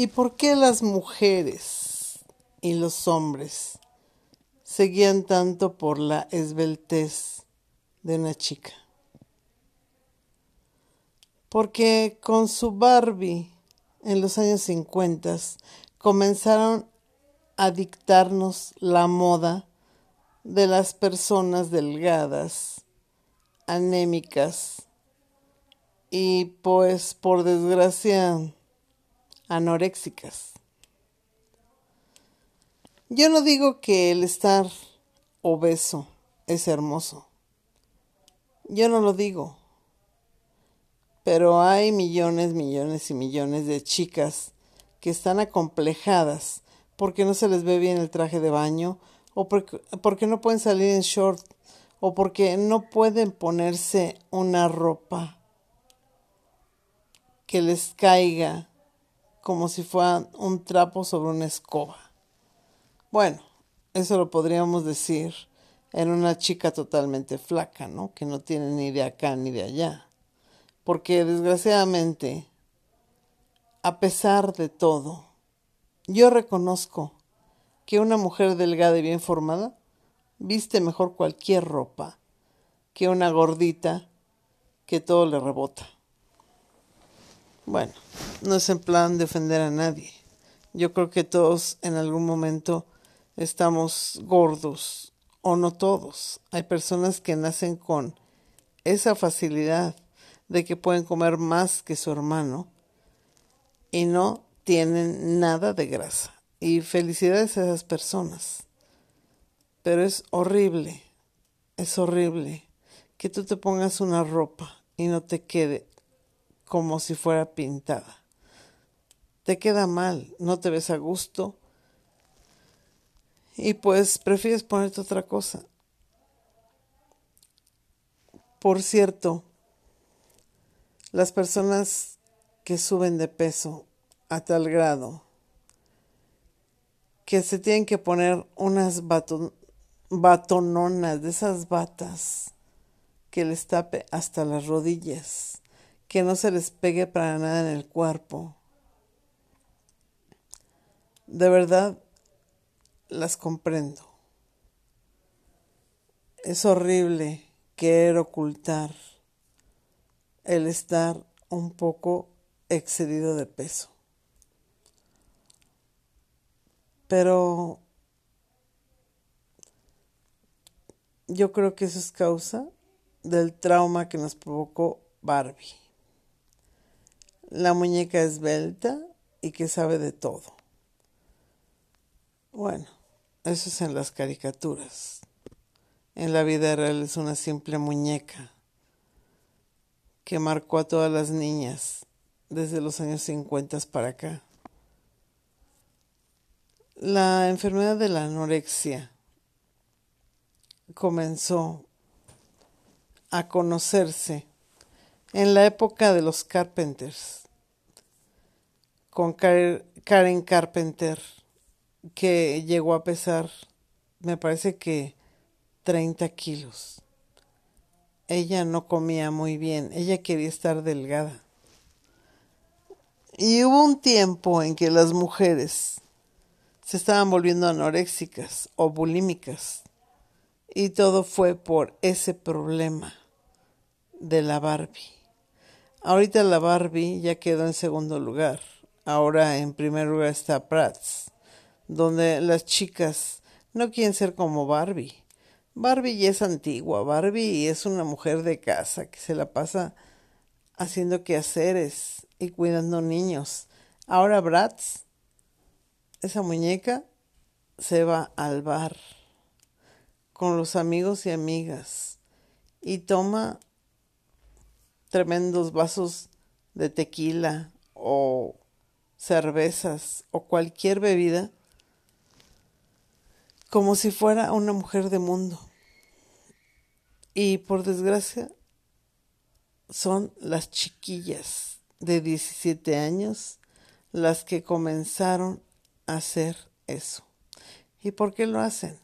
¿Y por qué las mujeres y los hombres seguían tanto por la esbeltez de una chica? Porque con su Barbie en los años 50 comenzaron a dictarnos la moda de las personas delgadas, anémicas y pues por desgracia anoréxicas. Yo no digo que el estar obeso es hermoso. Yo no lo digo. Pero hay millones, millones y millones de chicas que están acomplejadas porque no se les ve bien el traje de baño o porque, no pueden salir en short o porque no pueden ponerse una ropa que les caiga como si fuera un trapo sobre una escoba. Bueno, eso lo podríamos decir en una chica totalmente flaca, ¿no? Que no tiene ni de acá ni de allá. Porque desgraciadamente, a pesar de todo, yo reconozco que una mujer delgada y bien formada viste mejor cualquier ropa que una gordita que todo le rebota. Bueno, no es en plan de ofender a nadie. Yo creo que todos en algún momento estamos gordos, o no todos. Hay personas que nacen con esa facilidad de que pueden comer más que su hermano y no tienen nada de grasa. Y felicidades a esas personas. Pero es horrible, es horrible que tú te pongas una ropa y no te quede como si fuera pintada. Te queda mal, no te ves a gusto y pues prefieres ponerte otra cosa. Por cierto, las personas que suben de peso a tal grado que se tienen que poner unas batononas de esas batas que les tape hasta las rodillas que no se les pegue para nada en el cuerpo. De verdad, las comprendo. Es horrible querer ocultar el estar un poco excedido de peso. Pero yo creo que eso es causa del trauma que nos provocó Barbie la muñeca esbelta y que sabe de todo. Bueno, eso es en las caricaturas. En la vida real es una simple muñeca que marcó a todas las niñas desde los años 50 para acá. La enfermedad de la anorexia comenzó a conocerse en la época de los Carpenters, con Karen Carpenter, que llegó a pesar, me parece que 30 kilos. Ella no comía muy bien, ella quería estar delgada. Y hubo un tiempo en que las mujeres se estaban volviendo anoréxicas o bulímicas. Y todo fue por ese problema de la Barbie. Ahorita la Barbie ya quedó en segundo lugar. Ahora en primer lugar está Prats, donde las chicas no quieren ser como Barbie. Barbie ya es antigua, Barbie es una mujer de casa que se la pasa haciendo quehaceres y cuidando niños. Ahora Bratz, esa muñeca, se va al bar con los amigos y amigas y toma tremendos vasos de tequila o cervezas o cualquier bebida como si fuera una mujer de mundo. Y por desgracia son las chiquillas de 17 años las que comenzaron a hacer eso. ¿Y por qué lo hacen?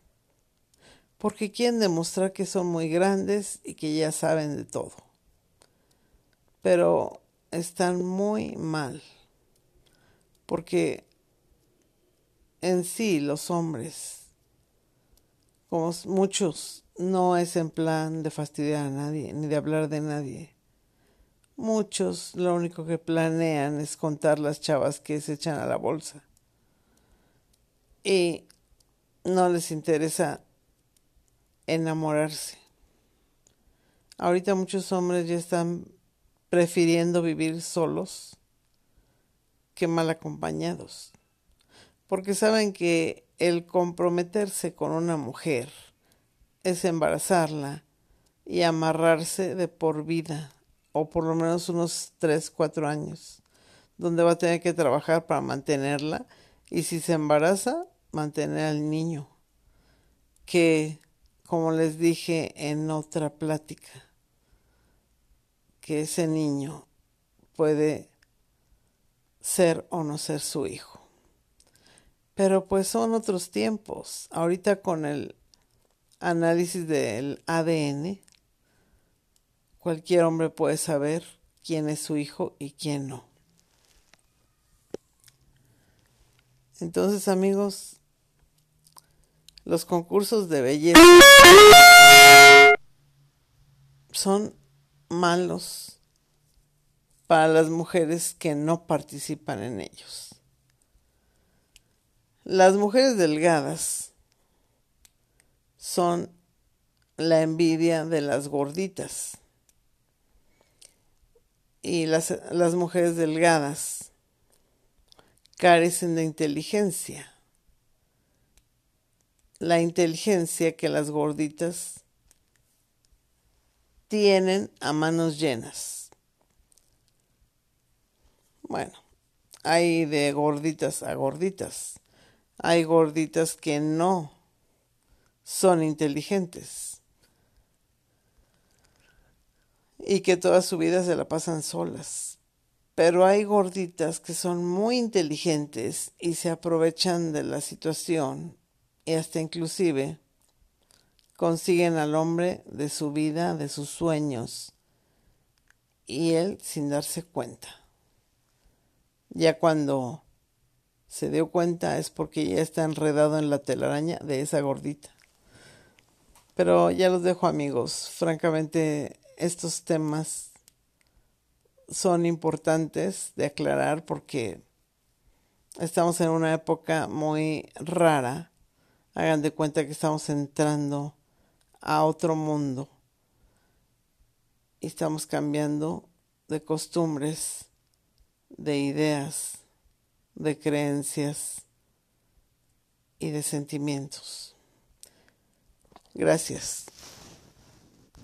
Porque quieren demostrar que son muy grandes y que ya saben de todo pero están muy mal, porque en sí los hombres, como muchos, no es en plan de fastidiar a nadie, ni de hablar de nadie. Muchos lo único que planean es contar las chavas que se echan a la bolsa. Y no les interesa enamorarse. Ahorita muchos hombres ya están prefiriendo vivir solos que mal acompañados, porque saben que el comprometerse con una mujer es embarazarla y amarrarse de por vida, o por lo menos unos 3, 4 años, donde va a tener que trabajar para mantenerla y si se embaraza, mantener al niño, que, como les dije en otra plática, que ese niño puede ser o no ser su hijo. Pero pues son otros tiempos. Ahorita con el análisis del ADN, cualquier hombre puede saber quién es su hijo y quién no. Entonces, amigos, los concursos de belleza son malos para las mujeres que no participan en ellos. Las mujeres delgadas son la envidia de las gorditas y las, las mujeres delgadas carecen de inteligencia. La inteligencia que las gorditas tienen a manos llenas. Bueno, hay de gorditas a gorditas. Hay gorditas que no son inteligentes y que toda su vida se la pasan solas. Pero hay gorditas que son muy inteligentes y se aprovechan de la situación y hasta inclusive consiguen al hombre de su vida, de sus sueños, y él sin darse cuenta. Ya cuando se dio cuenta es porque ya está enredado en la telaraña de esa gordita. Pero ya los dejo amigos, francamente estos temas son importantes de aclarar porque estamos en una época muy rara. Hagan de cuenta que estamos entrando a otro mundo y estamos cambiando de costumbres, de ideas, de creencias y de sentimientos. Gracias.